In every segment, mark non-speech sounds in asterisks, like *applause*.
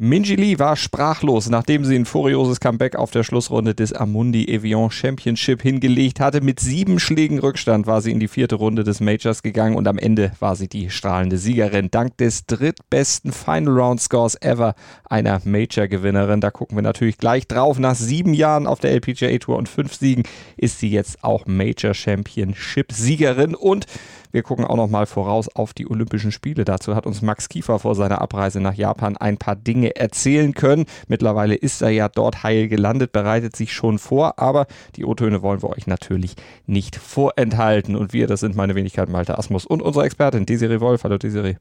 Minji Lee war sprachlos, nachdem sie ein furioses Comeback auf der Schlussrunde des Amundi Evian Championship hingelegt hatte. Mit sieben Schlägen Rückstand war sie in die vierte Runde des Majors gegangen und am Ende war sie die strahlende Siegerin. Dank des drittbesten Final Round Scores ever einer Major-Gewinnerin. Da gucken wir natürlich gleich drauf. Nach sieben Jahren auf der LPGA Tour und fünf Siegen ist sie jetzt auch Major Championship Siegerin und wir gucken auch noch mal voraus auf die Olympischen Spiele. Dazu hat uns Max Kiefer vor seiner Abreise nach Japan ein paar Dinge erzählen können. Mittlerweile ist er ja dort heil gelandet, bereitet sich schon vor, aber die O-Töne wollen wir euch natürlich nicht vorenthalten. Und wir, das sind meine Wenigkeit Malte Asmus und unsere Expertin Desiree Wolf. Hallo Desiree.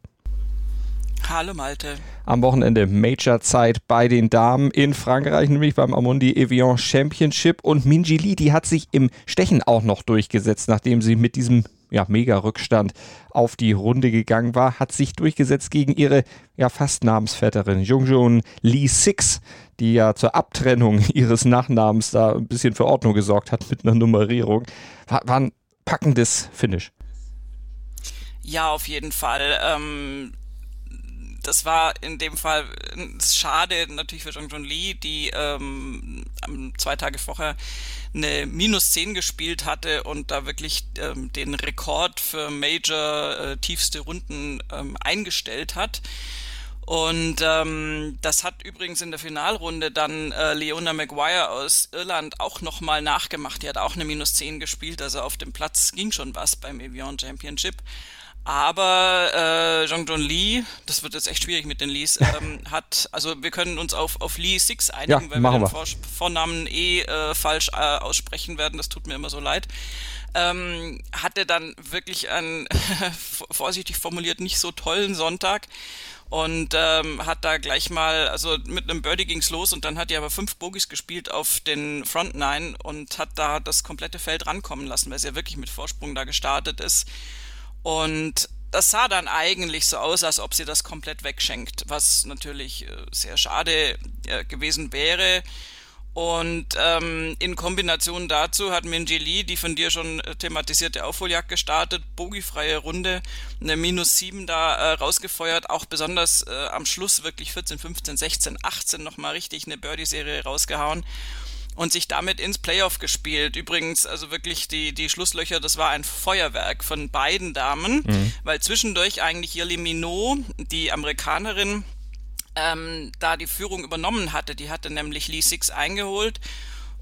Hallo Malte. Am Wochenende Major-Zeit bei den Damen in Frankreich, nämlich beim Amundi Evian Championship. Und Minji Lee, die hat sich im Stechen auch noch durchgesetzt, nachdem sie mit diesem ja, Mega-Rückstand auf die Runde gegangen war, hat sich durchgesetzt gegen ihre ja fast Namensvetterin Jungjun Lee Six, die ja zur Abtrennung *laughs* ihres Nachnamens da ein bisschen für Ordnung gesorgt hat mit einer Nummerierung. War, war ein packendes Finish. Ja, auf jeden Fall. Ähm das war in dem Fall schade natürlich für Jong Jong Lee, die ähm, zwei Tage vorher eine Minus 10 gespielt hatte und da wirklich ähm, den Rekord für Major äh, tiefste Runden ähm, eingestellt hat. Und ähm, das hat übrigens in der Finalrunde dann äh, Leona Maguire aus Irland auch nochmal nachgemacht. Die hat auch eine Minus 10 gespielt, also auf dem Platz ging schon was beim Evian Championship. Aber äh, John Lee, das wird jetzt echt schwierig mit den Lees, *laughs* ähm, hat, also wir können uns auf, auf Lee Six einigen, ja, weil wir den Vor Vornamen eh äh, falsch äh, aussprechen werden. Das tut mir immer so leid. Ähm, hatte dann wirklich einen, *laughs* vorsichtig formuliert, nicht so tollen Sonntag und ähm, hat da gleich mal, also mit einem Birdie ging's los und dann hat die aber fünf Bogies gespielt auf den Front Nine und hat da das komplette Feld rankommen lassen, weil sie ja wirklich mit Vorsprung da gestartet ist. Und das sah dann eigentlich so aus, als ob sie das komplett wegschenkt, was natürlich äh, sehr schade äh, gewesen wäre. Und ähm, in Kombination dazu hat Minji Lee die von dir schon äh, thematisierte Aufholjagd gestartet, bogiefreie Runde, eine Minus 7 da äh, rausgefeuert, auch besonders äh, am Schluss wirklich 14, 15, 16, 18 nochmal richtig eine Birdie-Serie rausgehauen und sich damit ins Playoff gespielt. Übrigens, also wirklich die, die Schlusslöcher, das war ein Feuerwerk von beiden Damen, mhm. weil zwischendurch eigentlich Yali Minot, die Amerikanerin, ähm, da die Führung übernommen hatte. Die hatte nämlich Lee Six eingeholt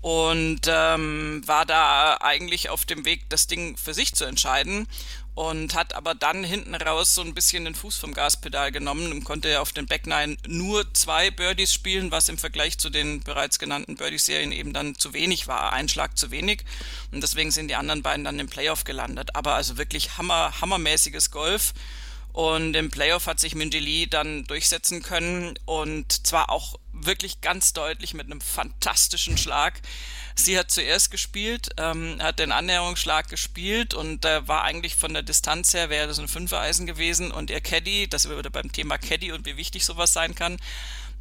und ähm, war da eigentlich auf dem Weg, das Ding für sich zu entscheiden und hat aber dann hinten raus so ein bisschen den Fuß vom Gaspedal genommen und konnte auf den Back Nine nur zwei Birdies spielen, was im Vergleich zu den bereits genannten Birdie-Serien eben dann zu wenig war, ein Schlag zu wenig und deswegen sind die anderen beiden dann im Playoff gelandet. Aber also wirklich hammer, hammermäßiges Golf und im Playoff hat sich Minji Lee dann durchsetzen können und zwar auch wirklich ganz deutlich mit einem fantastischen Schlag. Sie hat zuerst gespielt, ähm, hat den Annäherungsschlag gespielt und äh, war eigentlich von der Distanz her, wäre das ein Fünfer-Eisen gewesen und ihr Caddy, das würde beim Thema Caddy und wie wichtig sowas sein kann,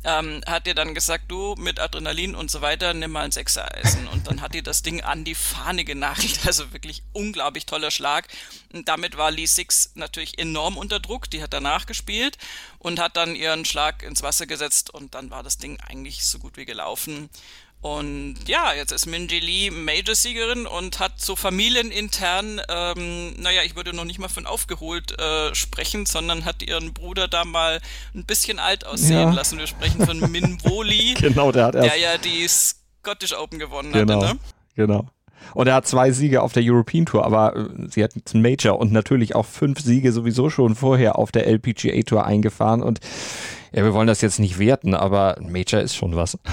ähm, hat ihr dann gesagt, du mit Adrenalin und so weiter, nimm mal ein Sechser-Eisen. Und dann hat ihr das Ding an die Fahne genagelt. *laughs* Also wirklich unglaublich toller Schlag. Und damit war Lee Six natürlich enorm unter Druck. Die hat danach gespielt und hat dann ihren Schlag ins Wasser gesetzt und dann war das Ding eigentlich so gut wie gelaufen. Und ja, jetzt ist Minji Lee Major-Siegerin und hat so familienintern, ähm, naja, ich würde noch nicht mal von aufgeholt äh, sprechen, sondern hat ihren Bruder da mal ein bisschen alt aussehen ja. lassen. Wir sprechen von *laughs* Min Wo Lee, genau, der hat erst der ja die Scottish Open gewonnen genau, hatte. Ne? Genau. Und er hat zwei Siege auf der European Tour, aber äh, sie hat einen Major und natürlich auch fünf Siege sowieso schon vorher auf der LPGA Tour eingefahren. Und ja, wir wollen das jetzt nicht werten, aber Major ist schon was. *laughs*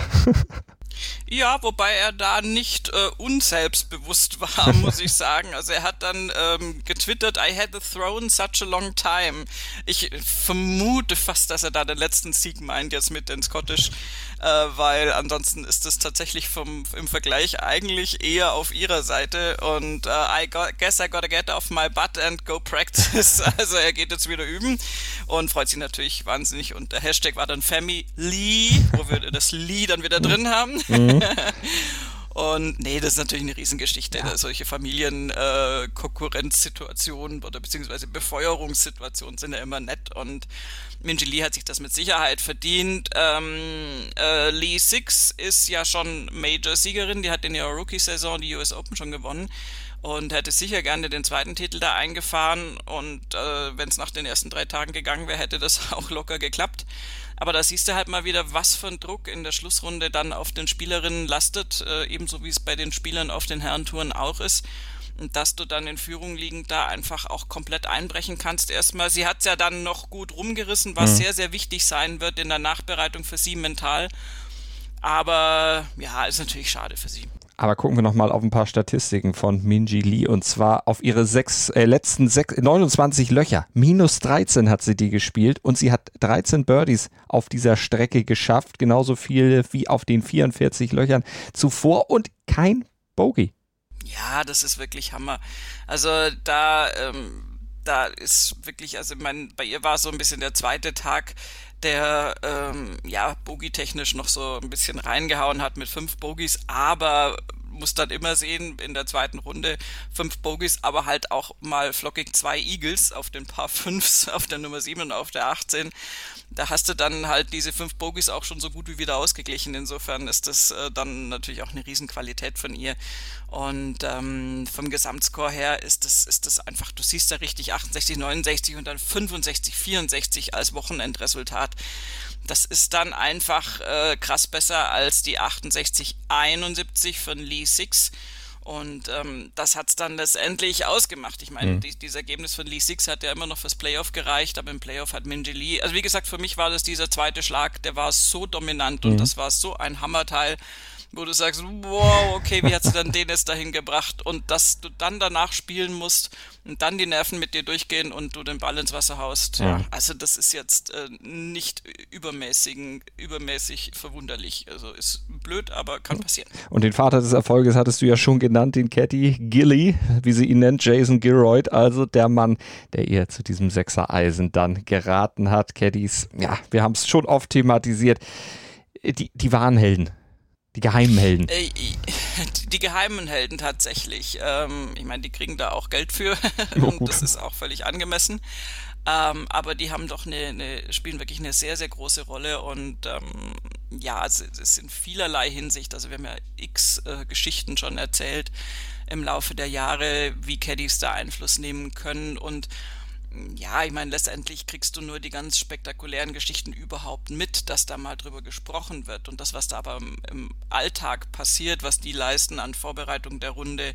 Ja, wobei er da nicht äh, unselbstbewusst war, *laughs* muss ich sagen. Also er hat dann ähm, getwittert, I had the throne such a long time. Ich vermute fast, dass er da den letzten Sieg meint jetzt mit den Scottish äh, weil ansonsten ist es tatsächlich vom, im Vergleich eigentlich eher auf ihrer Seite und äh, I got, guess I gotta get off my butt and go practice. *laughs* Also er geht jetzt wieder üben und freut sich natürlich wahnsinnig und der Hashtag war dann Family, wo wir das Lee dann wieder drin haben. Mhm. *laughs* Und nee, das ist natürlich eine Riesengeschichte. Ja. Solche Familienkonkurrenzsituationen äh, oder beziehungsweise Befeuerungssituationen sind ja immer nett und Minji Lee hat sich das mit Sicherheit verdient. Ähm, äh, Lee Six ist ja schon Major-Siegerin, die hat in ihrer Rookie-Saison die US Open schon gewonnen und hätte sicher gerne den zweiten Titel da eingefahren und äh, wenn es nach den ersten drei Tagen gegangen wäre, hätte das *laughs* auch locker geklappt. Aber da siehst du halt mal wieder, was für ein Druck in der Schlussrunde dann auf den Spielerinnen lastet, äh, ebenso wie es bei den Spielern auf den Herrentouren auch ist. Und dass du dann in Führung liegend da einfach auch komplett einbrechen kannst erstmal. Sie hat es ja dann noch gut rumgerissen, was mhm. sehr, sehr wichtig sein wird in der Nachbereitung für sie mental. Aber ja, ist natürlich schade für sie. Aber gucken wir nochmal auf ein paar Statistiken von Minji Lee und zwar auf ihre sechs, äh, letzten sechs, 29 Löcher. Minus 13 hat sie die gespielt und sie hat 13 Birdies auf dieser Strecke geschafft. Genauso viel wie auf den 44 Löchern zuvor und kein Bogey. Ja, das ist wirklich Hammer. Also da, ähm, da ist wirklich, also mein, bei ihr war so ein bisschen der zweite Tag, der ähm, ja Bogie-technisch noch so ein bisschen reingehauen hat mit fünf Bogies, aber muss dann immer sehen, in der zweiten Runde fünf Bogies, aber halt auch mal flockig zwei Eagles auf den Paar Fünfs, *laughs* auf der Nummer 7 und auf der 18. Da hast du dann halt diese fünf Bogies auch schon so gut wie wieder ausgeglichen. Insofern ist das äh, dann natürlich auch eine Riesenqualität von ihr. Und ähm, vom Gesamtscore her ist das, ist das einfach, du siehst da richtig 68, 69 und dann 65, 64 als Wochenendresultat. Das ist dann einfach äh, krass besser als die 6871 von Lee Six. Und ähm, das hat's dann letztendlich ausgemacht. Ich meine, mhm. die, dieses Ergebnis von Lee Six hat ja immer noch fürs Playoff gereicht, aber im Playoff hat Minji Lee, also wie gesagt, für mich war das dieser zweite Schlag, der war so dominant mhm. und das war so ein Hammerteil wo du sagst, wow, okay, wie hat sie dann den jetzt dahin gebracht? Und dass du dann danach spielen musst und dann die Nerven mit dir durchgehen und du den Ball ins Wasser haust. Ja. Also das ist jetzt äh, nicht übermäßigen, übermäßig verwunderlich. Also ist blöd, aber kann passieren. Und den Vater des Erfolges hattest du ja schon genannt, den Caddy Gilly, wie sie ihn nennt, Jason Gilroyd, also der Mann, der ihr zu diesem Sechser-Eisen dann geraten hat. Caddies, ja, wir haben es schon oft thematisiert. Die, die wahren Helden die geheimen Helden. Äh, die geheimen Helden tatsächlich. Ähm, ich meine, die kriegen da auch Geld für *laughs* und das ist auch völlig angemessen. Ähm, aber die haben doch eine, eine, spielen wirklich eine sehr, sehr große Rolle und ähm, ja, es, es in vielerlei Hinsicht, also wir haben ja x äh, Geschichten schon erzählt im Laufe der Jahre, wie Caddies da Einfluss nehmen können und ja, ich meine, letztendlich kriegst du nur die ganz spektakulären Geschichten überhaupt mit, dass da mal drüber gesprochen wird. Und das, was da aber im, Alltag passiert, was die leisten an Vorbereitung der Runde,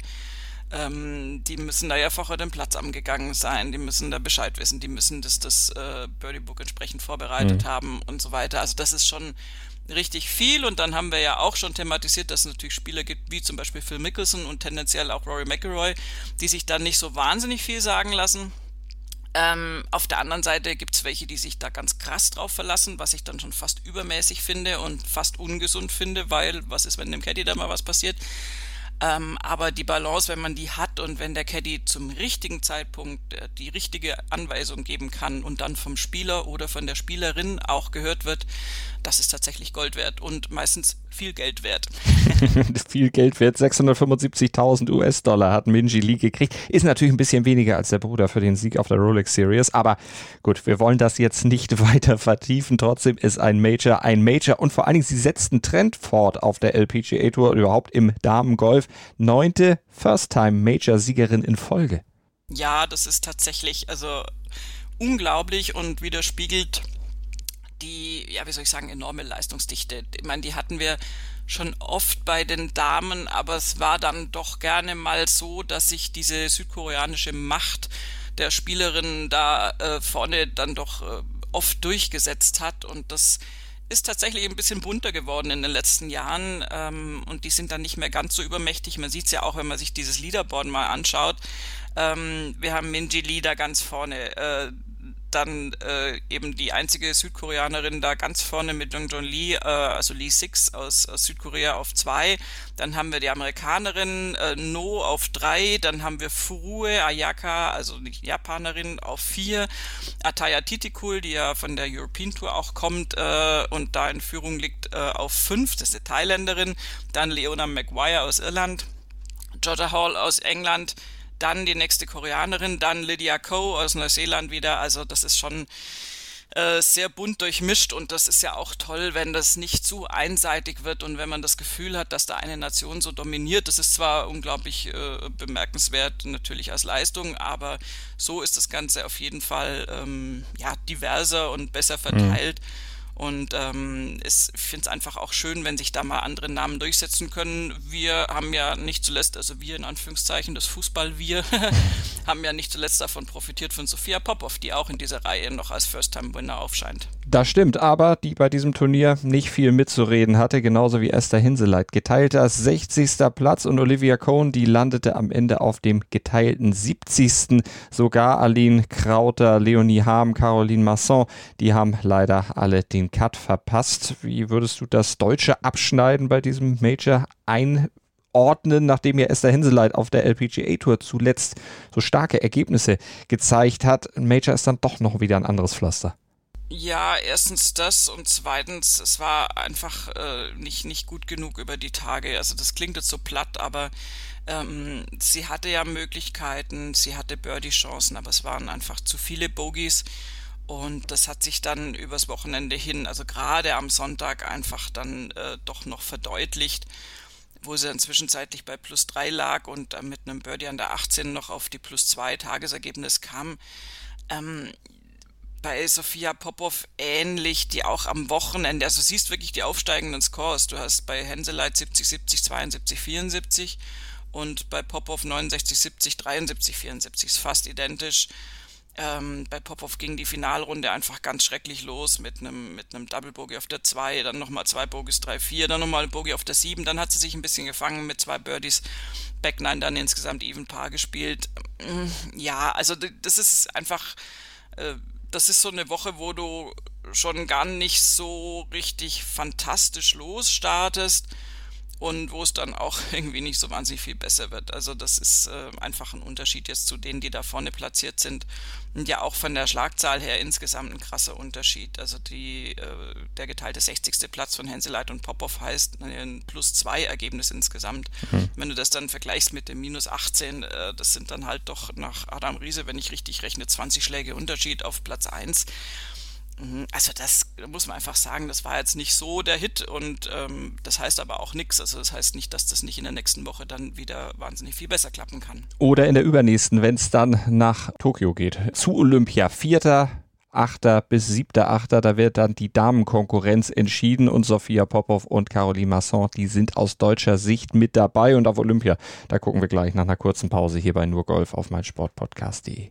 ähm, die müssen da ja vorher den Platz angegangen sein, die müssen da Bescheid wissen, die müssen das, das äh, Birdie Book entsprechend vorbereitet mhm. haben und so weiter. Also das ist schon richtig viel und dann haben wir ja auch schon thematisiert, dass es natürlich Spieler gibt, wie zum Beispiel Phil Mickelson und tendenziell auch Rory McIlroy, die sich dann nicht so wahnsinnig viel sagen lassen ähm, auf der anderen Seite gibt es welche, die sich da ganz krass drauf verlassen, was ich dann schon fast übermäßig finde und fast ungesund finde, weil was ist, wenn dem Caddy da mal was passiert? Ähm, aber die Balance, wenn man die hat und wenn der Caddy zum richtigen Zeitpunkt äh, die richtige Anweisung geben kann und dann vom Spieler oder von der Spielerin auch gehört wird, das ist tatsächlich Gold wert und meistens viel Geld wert. *laughs* viel Geld wert. 675.000 US-Dollar hat Minji Lee gekriegt. Ist natürlich ein bisschen weniger als der Bruder für den Sieg auf der Rolex Series. Aber gut, wir wollen das jetzt nicht *laughs* weiter vertiefen. Trotzdem ist ein Major ein Major. Und vor allen Dingen, sie setzt einen Trend fort auf der LPGA Tour überhaupt im Damengolf. Neunte First-Time-Major-Siegerin in Folge. Ja, das ist tatsächlich also unglaublich und widerspiegelt die, ja, wie soll ich sagen, enorme Leistungsdichte. Ich meine, die hatten wir schon oft bei den Damen, aber es war dann doch gerne mal so, dass sich diese südkoreanische Macht der Spielerin da äh, vorne dann doch äh, oft durchgesetzt hat und das ist tatsächlich ein bisschen bunter geworden in den letzten Jahren ähm, und die sind dann nicht mehr ganz so übermächtig. Man sieht es ja auch, wenn man sich dieses Leaderboard mal anschaut. Ähm, wir haben Minji Lee da ganz vorne. Äh, dann äh, eben die einzige Südkoreanerin da ganz vorne mit Jong Jong Lee, äh, also Lee Six aus, aus Südkorea auf zwei. Dann haben wir die Amerikanerin äh, No auf drei. Dann haben wir Furue Ayaka, also die Japanerin, auf vier. Ataya Titikul, die ja von der European Tour auch kommt äh, und da in Führung liegt, äh, auf fünf. Das ist eine Thailänderin. Dann Leona Maguire aus Irland. Georgia Hall aus England dann die nächste Koreanerin, dann Lydia Ko aus Neuseeland wieder. Also das ist schon äh, sehr bunt durchmischt und das ist ja auch toll, wenn das nicht zu einseitig wird und wenn man das Gefühl hat, dass da eine Nation so dominiert. Das ist zwar unglaublich äh, bemerkenswert natürlich als Leistung, aber so ist das Ganze auf jeden Fall ähm, ja diverser und besser verteilt. Mhm. Und ähm, ich finde es einfach auch schön, wenn sich da mal andere Namen durchsetzen können. Wir haben ja nicht zuletzt, also wir in Anführungszeichen, das Fußball-Wir, *laughs* haben ja nicht zuletzt davon profitiert von Sophia Popov, die auch in dieser Reihe noch als First-Time-Winner aufscheint. Das stimmt, aber die bei diesem Turnier nicht viel mitzureden hatte, genauso wie Esther Hinseleit. Geteilter 60. Platz und Olivia Cohn, die landete am Ende auf dem geteilten 70. Sogar Aline Krauter, Leonie Harm, Caroline Masson, die haben leider alle den Cut verpasst. Wie würdest du das deutsche Abschneiden bei diesem Major einordnen, nachdem ja Esther Hinseleit auf der LPGA Tour zuletzt so starke Ergebnisse gezeigt hat? Major ist dann doch noch wieder ein anderes Pflaster. Ja, erstens das und zweitens, es war einfach äh, nicht, nicht gut genug über die Tage. Also das klingt jetzt so platt, aber ähm, sie hatte ja Möglichkeiten, sie hatte Birdie-Chancen, aber es waren einfach zu viele Bogies und das hat sich dann übers Wochenende hin, also gerade am Sonntag einfach dann äh, doch noch verdeutlicht, wo sie dann zwischenzeitlich bei plus drei lag und äh, mit einem Birdie an der 18 noch auf die plus zwei Tagesergebnis kam. Ähm, bei Sophia Popov ähnlich, die auch am Wochenende, also siehst wirklich die aufsteigenden Scores. Du hast bei Henseleit 70, 70, 72, 74 und bei Popov 69, 70, 73, 74. Ist fast identisch. Ähm, bei Popov ging die Finalrunde einfach ganz schrecklich los mit einem mit Double Bogey auf der 2, dann nochmal zwei Bogies 3, 4, dann nochmal Bogey auf der 7, dann hat sie sich ein bisschen gefangen mit zwei Birdies. Back 9 dann insgesamt Even Paar gespielt. Ja, also das ist einfach äh, das ist so eine Woche, wo du schon gar nicht so richtig fantastisch losstartest und wo es dann auch *laughs* irgendwie nicht so wahnsinnig viel besser wird. Also das ist äh, einfach ein Unterschied jetzt zu denen, die da vorne platziert sind. Und ja auch von der Schlagzahl her insgesamt ein krasser Unterschied. Also die, äh, der geteilte 60. Platz von Henseleit und Popov heißt ein plus zwei Ergebnis insgesamt. Mhm. Wenn du das dann vergleichst mit dem minus 18, äh, das sind dann halt doch nach Adam Riese, wenn ich richtig rechne, 20 Schläge Unterschied auf Platz 1. Mhm, also das muss man einfach sagen, das war jetzt nicht so der Hit und ähm, das heißt aber auch nichts. Also das heißt nicht, dass das nicht in der nächsten Woche dann wieder wahnsinnig viel besser klappen kann. Oder in der übernächsten, wenn es dann nach Tokio geht. Zu Olympia. Vierter, achter bis siebter, achter, da wird dann die Damenkonkurrenz entschieden und Sophia Popov und Caroline Masson, die sind aus deutscher Sicht mit dabei und auf Olympia. Da gucken wir gleich nach einer kurzen Pause hier bei Nur Golf auf meinsportpodcast.de.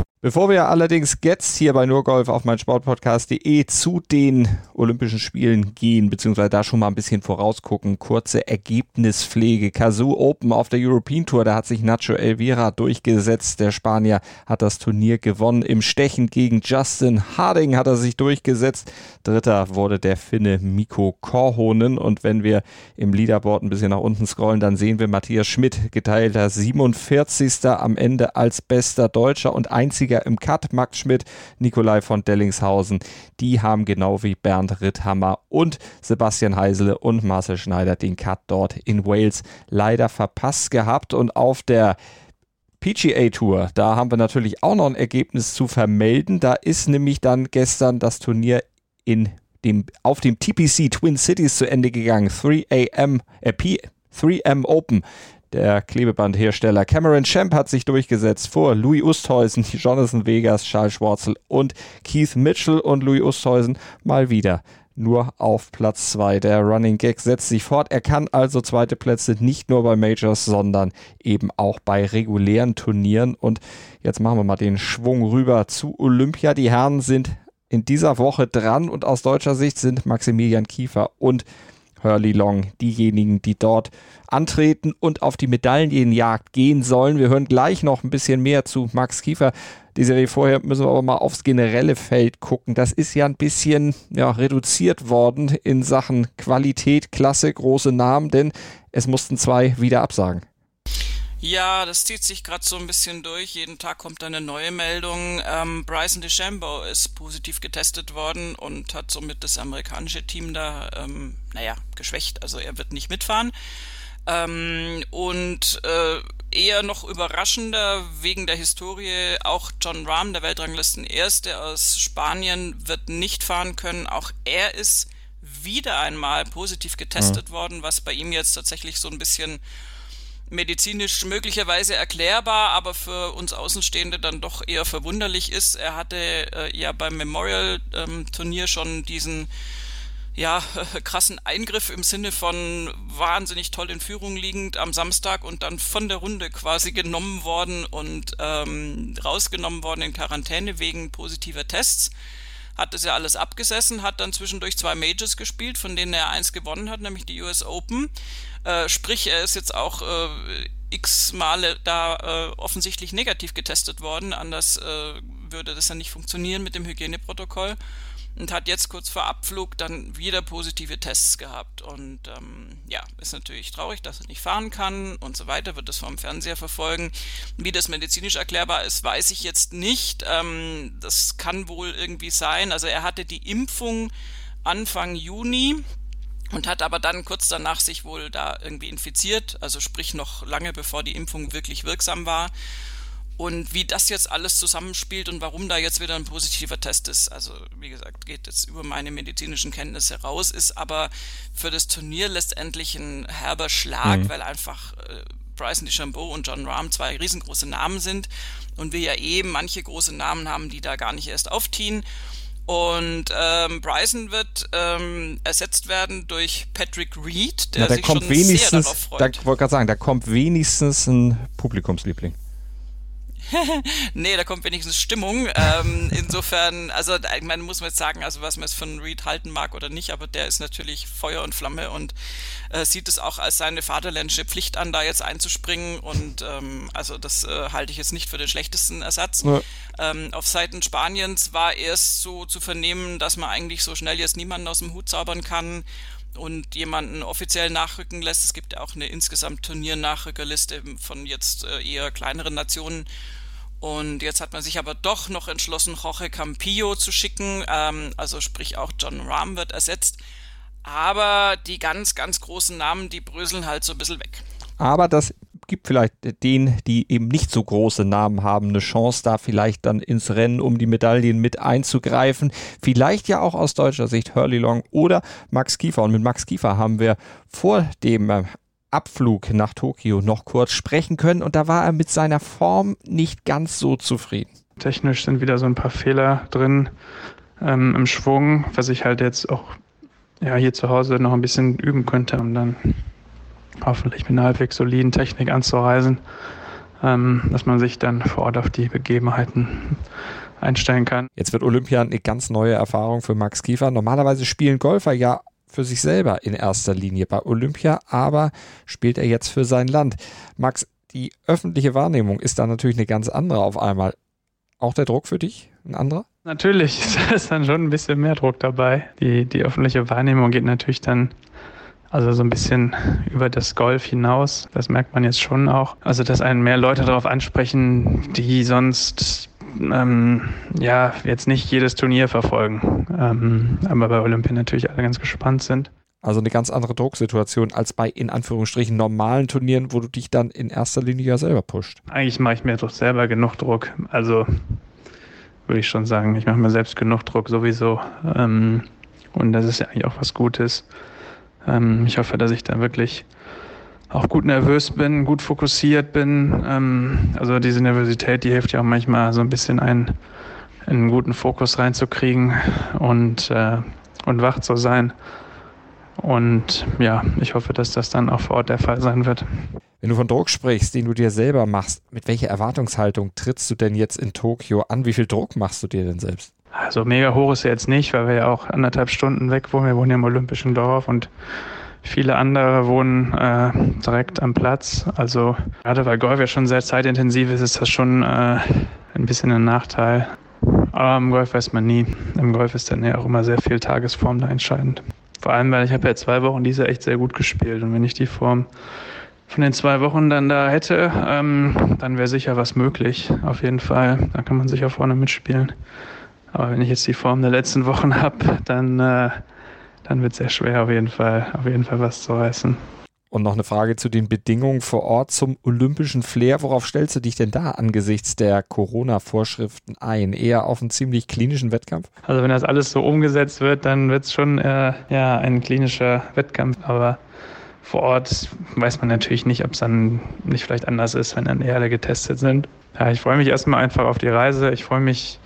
Bevor wir allerdings jetzt hier bei Nurgolf auf mein Sportpodcast.de zu den Olympischen Spielen gehen, beziehungsweise da schon mal ein bisschen vorausgucken, kurze Ergebnispflege. Kazoo Open auf der European Tour, da hat sich Nacho Elvira durchgesetzt. Der Spanier hat das Turnier gewonnen. Im Stechen gegen Justin Harding hat er sich durchgesetzt. Dritter wurde der Finne Mikko Korhonen. Und wenn wir im Leaderboard ein bisschen nach unten scrollen, dann sehen wir Matthias Schmidt, geteilter 47. am Ende als bester Deutscher und einziger Jäger im Cut, Max Schmidt, Nikolai von Dellingshausen. Die haben genau wie Bernd Ritthammer und Sebastian Heisele und Marcel Schneider den Cut dort in Wales leider verpasst gehabt. Und auf der PGA Tour, da haben wir natürlich auch noch ein Ergebnis zu vermelden. Da ist nämlich dann gestern das Turnier in dem, auf dem TPC Twin Cities zu Ende gegangen. 3AM, äh, P, 3M Open. Der Klebebandhersteller Cameron Champ hat sich durchgesetzt vor Louis Oosthuizen, *laughs* Jonathan Vegas, Charles Schwarzel und Keith Mitchell und Louis Oosthuizen mal wieder nur auf Platz 2. Der Running Gag setzt sich fort. Er kann also zweite Plätze nicht nur bei Majors, sondern eben auch bei regulären Turnieren. Und jetzt machen wir mal den Schwung rüber zu Olympia. Die Herren sind in dieser Woche dran und aus deutscher Sicht sind Maximilian Kiefer und Hurley Long diejenigen, die dort antreten und auf die Medaillenjagd gehen sollen. Wir hören gleich noch ein bisschen mehr zu Max Kiefer. Die Serie vorher müssen wir aber mal aufs generelle Feld gucken. Das ist ja ein bisschen ja, reduziert worden in Sachen Qualität, Klasse, große Namen, denn es mussten zwei wieder absagen. Ja, das zieht sich gerade so ein bisschen durch. Jeden Tag kommt eine neue Meldung. Ähm, Bryson DeChambeau ist positiv getestet worden und hat somit das amerikanische Team da, ähm, naja, geschwächt. Also er wird nicht mitfahren. Ähm, und äh, eher noch überraschender wegen der Historie, auch John Rahm, der Weltranglisten Erste aus Spanien, wird nicht fahren können. Auch er ist wieder einmal positiv getestet mhm. worden, was bei ihm jetzt tatsächlich so ein bisschen medizinisch möglicherweise erklärbar, aber für uns Außenstehende dann doch eher verwunderlich ist. Er hatte äh, ja beim Memorial-Turnier ähm, schon diesen ja, *laughs* krassen Eingriff im Sinne von wahnsinnig toll in Führung liegend am Samstag und dann von der Runde quasi genommen worden und ähm, rausgenommen worden in Quarantäne wegen positiver Tests hat das ja alles abgesessen, hat dann zwischendurch zwei Majors gespielt, von denen er eins gewonnen hat, nämlich die US Open. Äh, sprich, er ist jetzt auch äh, x Male da äh, offensichtlich negativ getestet worden. Anders äh, würde das ja nicht funktionieren mit dem Hygieneprotokoll und hat jetzt kurz vor Abflug dann wieder positive Tests gehabt. Und ähm, ja, ist natürlich traurig, dass er nicht fahren kann und so weiter, wird das vom Fernseher verfolgen. Wie das medizinisch erklärbar ist, weiß ich jetzt nicht. Ähm, das kann wohl irgendwie sein. Also er hatte die Impfung Anfang Juni und hat aber dann kurz danach sich wohl da irgendwie infiziert, also sprich noch lange bevor die Impfung wirklich wirksam war. Und wie das jetzt alles zusammenspielt und warum da jetzt wieder ein positiver Test ist, also wie gesagt, geht jetzt über meine medizinischen Kenntnisse raus, ist aber für das Turnier letztendlich ein herber Schlag, mhm. weil einfach äh, Bryson DeChambeau und John Rahm zwei riesengroße Namen sind und wir ja eben manche große Namen haben, die da gar nicht erst aufziehen. Und ähm, Bryson wird ähm, ersetzt werden durch Patrick Reed, der, ja, der sich kommt schon wenigstens, sehr darauf freut. Da wollte gerade sagen, da kommt wenigstens ein Publikumsliebling. *laughs* nee, da kommt wenigstens Stimmung. Ähm, insofern, also man muss man jetzt sagen, also was man jetzt von Reed halten mag oder nicht, aber der ist natürlich Feuer und Flamme und äh, sieht es auch als seine vaterländische Pflicht an, da jetzt einzuspringen und ähm, also das äh, halte ich jetzt nicht für den schlechtesten Ersatz. Ja. Ähm, auf Seiten Spaniens war erst so zu vernehmen, dass man eigentlich so schnell jetzt niemanden aus dem Hut zaubern kann und jemanden offiziell nachrücken lässt. Es gibt ja auch eine insgesamt Turniernachrückerliste von jetzt äh, eher kleineren Nationen und jetzt hat man sich aber doch noch entschlossen, Jorge Campillo zu schicken. Ähm, also sprich auch John Rahm wird ersetzt. Aber die ganz, ganz großen Namen, die bröseln halt so ein bisschen weg. Aber das gibt vielleicht denen, die eben nicht so große Namen haben, eine Chance, da vielleicht dann ins Rennen um die Medaillen mit einzugreifen. Vielleicht ja auch aus deutscher Sicht Hurley Long oder Max Kiefer. Und mit Max Kiefer haben wir vor dem äh, Abflug nach Tokio noch kurz sprechen können und da war er mit seiner Form nicht ganz so zufrieden. Technisch sind wieder so ein paar Fehler drin ähm, im Schwung, was ich halt jetzt auch ja, hier zu Hause noch ein bisschen üben könnte, um dann hoffentlich mit einer halbwegs soliden Technik anzureisen, ähm, dass man sich dann vor Ort auf die Begebenheiten einstellen kann. Jetzt wird Olympia eine ganz neue Erfahrung für Max Kiefer. Normalerweise spielen Golfer ja für sich selber in erster Linie bei Olympia, aber spielt er jetzt für sein Land. Max, die öffentliche Wahrnehmung ist da natürlich eine ganz andere auf einmal. Auch der Druck für dich ein anderer? Natürlich, *laughs* da ist dann schon ein bisschen mehr Druck dabei. Die, die öffentliche Wahrnehmung geht natürlich dann also so ein bisschen über das Golf hinaus. Das merkt man jetzt schon auch. Also, dass einen mehr Leute darauf ansprechen, die sonst ähm, ja jetzt nicht jedes Turnier verfolgen, ähm, aber bei Olympia natürlich alle ganz gespannt sind. Also eine ganz andere Drucksituation als bei in Anführungsstrichen normalen Turnieren, wo du dich dann in erster Linie ja selber pusht. Eigentlich mache ich mir doch selber genug Druck. Also würde ich schon sagen, ich mache mir selbst genug Druck sowieso. Ähm, und das ist ja eigentlich auch was Gutes. Ähm, ich hoffe, dass ich da wirklich auch gut nervös bin, gut fokussiert bin. Ähm, also diese Nervosität, die hilft ja auch manchmal so ein bisschen einen, einen guten Fokus reinzukriegen und, äh, und wach zu sein. Und ja, ich hoffe, dass das dann auch vor Ort der Fall sein wird. Wenn du von Druck sprichst, den du dir selber machst, mit welcher Erwartungshaltung trittst du denn jetzt in Tokio an? Wie viel Druck machst du dir denn selbst? Also mega hoch ist er jetzt nicht, weil wir ja auch anderthalb Stunden weg wohnen. Wir wohnen ja im Olympischen Dorf und viele andere wohnen äh, direkt am Platz. Also gerade weil Golf ja schon sehr zeitintensiv ist, ist das schon äh, ein bisschen ein Nachteil. Aber im Golf weiß man nie. Im Golf ist dann ja auch immer sehr viel Tagesform da entscheidend. Vor allem, weil ich habe ja zwei Wochen diese echt sehr gut gespielt und wenn ich die Form von den zwei Wochen dann da hätte, ähm, dann wäre sicher was möglich. Auf jeden Fall. Da kann man sicher vorne mitspielen. Aber wenn ich jetzt die Form der letzten Wochen *laughs* habe, dann, äh, dann wird es sehr schwer, auf jeden Fall, auf jeden Fall was zu reißen. Und noch eine Frage zu den Bedingungen vor Ort zum olympischen Flair. Worauf stellst du dich denn da angesichts der Corona-Vorschriften ein? Eher auf einen ziemlich klinischen Wettkampf? Also wenn das alles so umgesetzt wird, dann wird es schon äh, ja, ein klinischer Wettkampf. Aber vor Ort weiß man natürlich nicht, ob es dann nicht vielleicht anders ist, wenn dann eher alle getestet sind. Ja, ich freue mich erstmal einfach auf die Reise. Ich freue mich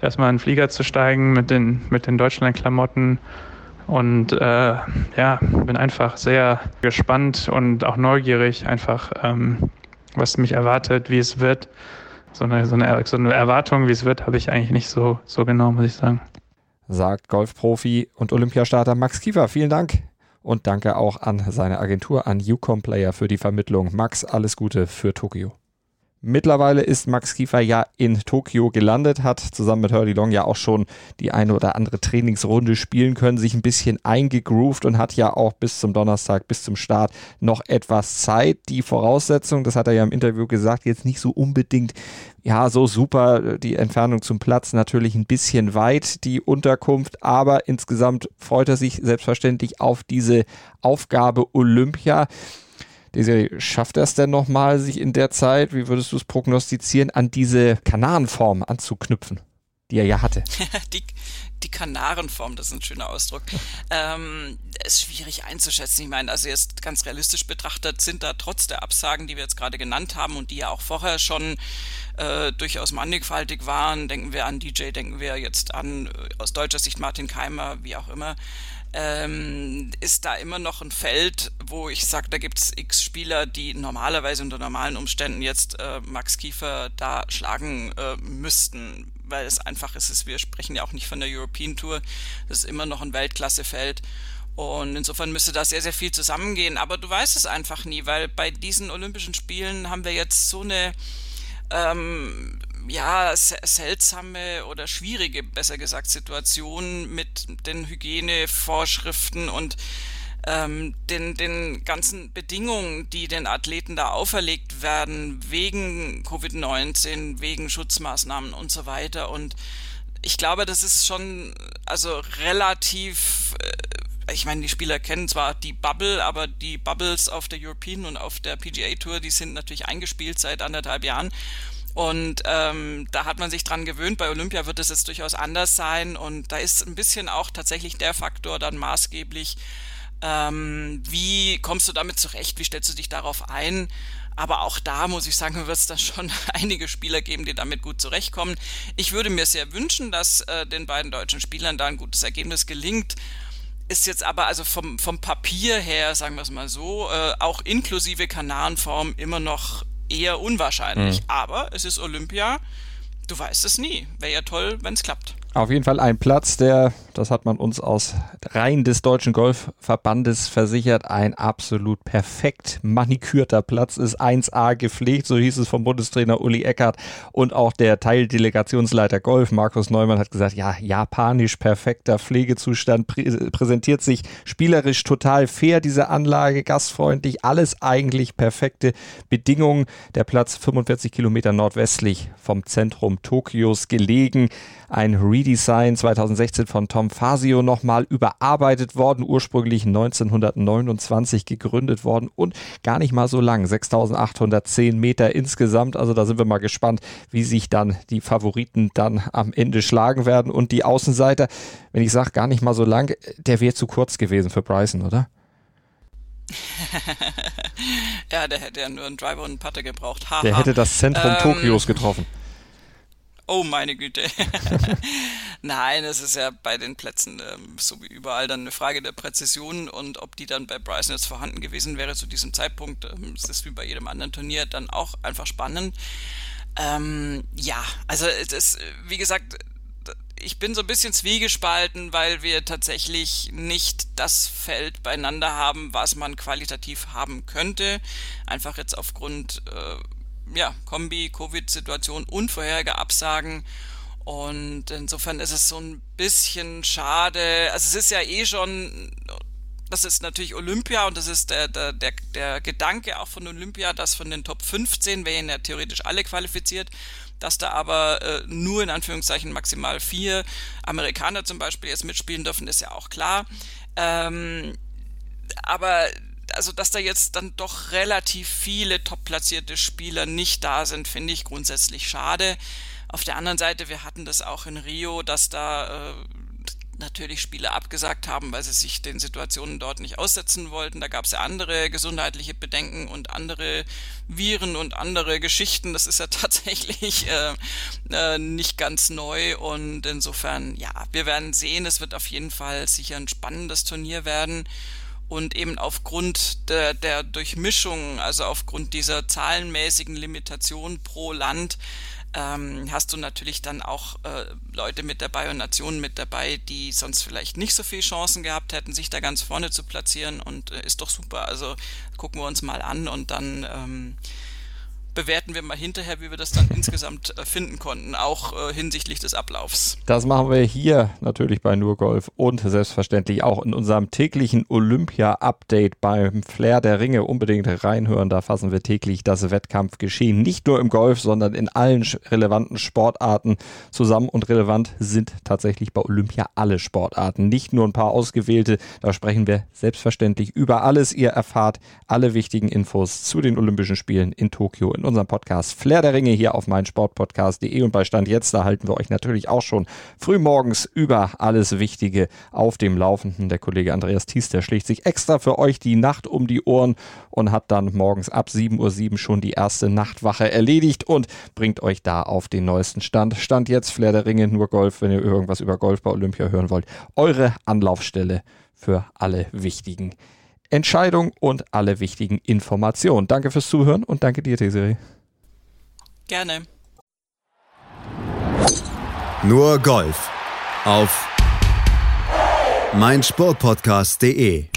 erstmal in den Flieger zu steigen mit den, mit den Deutschland-Klamotten. Und äh, ja, bin einfach sehr gespannt und auch neugierig, einfach ähm, was mich erwartet, wie es wird. So eine, so eine, so eine Erwartung, wie es wird, habe ich eigentlich nicht so, so genau, muss ich sagen. Sagt Golfprofi und Olympiastarter Max Kiefer. Vielen Dank. Und danke auch an seine Agentur, an Ucom Player für die Vermittlung. Max, alles Gute für Tokio. Mittlerweile ist Max Kiefer ja in Tokio gelandet, hat zusammen mit Hurley Long ja auch schon die eine oder andere Trainingsrunde spielen können, sich ein bisschen eingegroovt und hat ja auch bis zum Donnerstag, bis zum Start noch etwas Zeit. Die Voraussetzung, das hat er ja im Interview gesagt, jetzt nicht so unbedingt ja, so super die Entfernung zum Platz natürlich ein bisschen weit, die Unterkunft, aber insgesamt freut er sich selbstverständlich auf diese Aufgabe Olympia. Desiree, schafft er es denn nochmal, sich in der Zeit, wie würdest du es prognostizieren, an diese Kanarenform anzuknüpfen, die er ja hatte? *laughs* die, die Kanarenform, das ist ein schöner Ausdruck, ähm, ist schwierig einzuschätzen. Ich meine, also jetzt ganz realistisch betrachtet sind da trotz der Absagen, die wir jetzt gerade genannt haben und die ja auch vorher schon äh, durchaus mannigfaltig waren, denken wir an DJ, denken wir jetzt an äh, aus deutscher Sicht Martin Keimer, wie auch immer, ähm, ist da immer noch ein Feld, wo ich sage, da gibt es x Spieler, die normalerweise unter normalen Umständen jetzt äh, Max Kiefer da schlagen äh, müssten, weil es einfach ist, wir sprechen ja auch nicht von der European Tour, das ist immer noch ein Weltklassefeld. Und insofern müsste da sehr, sehr viel zusammengehen. Aber du weißt es einfach nie, weil bei diesen Olympischen Spielen haben wir jetzt so eine ähm, ja, seltsame oder schwierige, besser gesagt, Situation mit den Hygienevorschriften und ähm, den, den ganzen Bedingungen, die den Athleten da auferlegt werden, wegen Covid-19, wegen Schutzmaßnahmen und so weiter. Und ich glaube, das ist schon also relativ äh, ich meine, die Spieler kennen zwar die Bubble, aber die Bubbles auf der European und auf der PGA Tour, die sind natürlich eingespielt seit anderthalb Jahren. Und ähm, da hat man sich dran gewöhnt. Bei Olympia wird es jetzt durchaus anders sein. Und da ist ein bisschen auch tatsächlich der Faktor dann maßgeblich, ähm, wie kommst du damit zurecht? Wie stellst du dich darauf ein? Aber auch da muss ich sagen, *laughs* wird es dann schon *laughs* einige Spieler geben, die damit gut zurechtkommen. Ich würde mir sehr wünschen, dass äh, den beiden deutschen Spielern da ein gutes Ergebnis gelingt. Ist jetzt aber also vom, vom Papier her, sagen wir es mal so, äh, auch inklusive Kanarenform immer noch eher unwahrscheinlich. Mhm. Aber es ist Olympia. Du weißt es nie. Wäre ja toll, wenn es klappt. Auf jeden Fall ein Platz, der, das hat man uns aus Reihen des Deutschen Golfverbandes versichert, ein absolut perfekt manikürter Platz ist, 1A gepflegt, so hieß es vom Bundestrainer Uli Eckert. Und auch der Teildelegationsleiter Golf, Markus Neumann, hat gesagt, ja, japanisch perfekter Pflegezustand, prä präsentiert sich spielerisch total fair, diese Anlage, gastfreundlich, alles eigentlich perfekte Bedingungen. Der Platz 45 Kilometer nordwestlich vom Zentrum Tokios gelegen, ein Redesign 2016 von Tom Fasio nochmal überarbeitet worden, ursprünglich 1929 gegründet worden und gar nicht mal so lang, 6810 Meter insgesamt. Also da sind wir mal gespannt, wie sich dann die Favoriten dann am Ende schlagen werden. Und die Außenseiter, wenn ich sage gar nicht mal so lang, der wäre zu kurz gewesen für Bryson, oder? *laughs* ja, der hätte ja nur einen Driver und einen Putter gebraucht. Ha, der hätte das Zentrum ähm, Tokios getroffen. Oh meine Güte. *laughs* Nein, es ist ja bei den Plätzen ähm, so wie überall dann eine Frage der Präzision und ob die dann bei Bryson jetzt vorhanden gewesen wäre zu diesem Zeitpunkt. Ähm, es ist wie bei jedem anderen Turnier dann auch einfach spannend. Ähm, ja, also es ist, wie gesagt, ich bin so ein bisschen zwiegespalten, weil wir tatsächlich nicht das Feld beieinander haben, was man qualitativ haben könnte. Einfach jetzt aufgrund äh, ja, Kombi, Covid-Situation, unvorherige Absagen. Und insofern ist es so ein bisschen schade. Also es ist ja eh schon, das ist natürlich Olympia und das ist der, der, der, der Gedanke auch von Olympia, dass von den Top 15 wären ja theoretisch alle qualifiziert, dass da aber äh, nur in Anführungszeichen maximal vier Amerikaner zum Beispiel jetzt mitspielen dürfen, ist ja auch klar. Ähm, aber also dass da jetzt dann doch relativ viele top-platzierte Spieler nicht da sind, finde ich grundsätzlich schade. Auf der anderen Seite, wir hatten das auch in Rio, dass da äh, natürlich Spieler abgesagt haben, weil sie sich den Situationen dort nicht aussetzen wollten. Da gab es ja andere gesundheitliche Bedenken und andere Viren und andere Geschichten. Das ist ja *laughs* tatsächlich äh, äh, nicht ganz neu und insofern, ja, wir werden sehen. Es wird auf jeden Fall sicher ein spannendes Turnier werden und eben aufgrund der, der Durchmischung, also aufgrund dieser zahlenmäßigen Limitation pro Land, ähm, hast du natürlich dann auch äh, Leute mit dabei und Nationen mit dabei, die sonst vielleicht nicht so viel Chancen gehabt hätten, sich da ganz vorne zu platzieren und äh, ist doch super. Also gucken wir uns mal an und dann ähm, bewerten wir mal hinterher, wie wir das dann insgesamt äh, finden konnten, auch äh, hinsichtlich des Ablaufs. Das machen wir hier natürlich bei Nurgolf und selbstverständlich auch in unserem täglichen Olympia-Update beim Flair der Ringe. Unbedingt reinhören, da fassen wir täglich das Wettkampfgeschehen nicht nur im Golf, sondern in allen relevanten Sportarten zusammen und relevant sind tatsächlich bei Olympia alle Sportarten, nicht nur ein paar ausgewählte. Da sprechen wir selbstverständlich über alles. Ihr erfahrt alle wichtigen Infos zu den Olympischen Spielen in Tokio in unserem Podcast Flair der Ringe hier auf meinsportpodcast.de und bei Stand jetzt, da halten wir euch natürlich auch schon frühmorgens über alles Wichtige auf dem Laufenden. Der Kollege Andreas Thies, der schlägt sich extra für euch die Nacht um die Ohren und hat dann morgens ab 7.07 Uhr schon die erste Nachtwache erledigt und bringt euch da auf den neuesten Stand. Stand jetzt Flair der Ringe, nur Golf, wenn ihr irgendwas über Golf bei Olympia hören wollt. Eure Anlaufstelle für alle wichtigen Entscheidung und alle wichtigen Informationen. Danke fürs Zuhören und danke dir, Desiree. Gerne. Nur Golf auf meinsportpodcast.de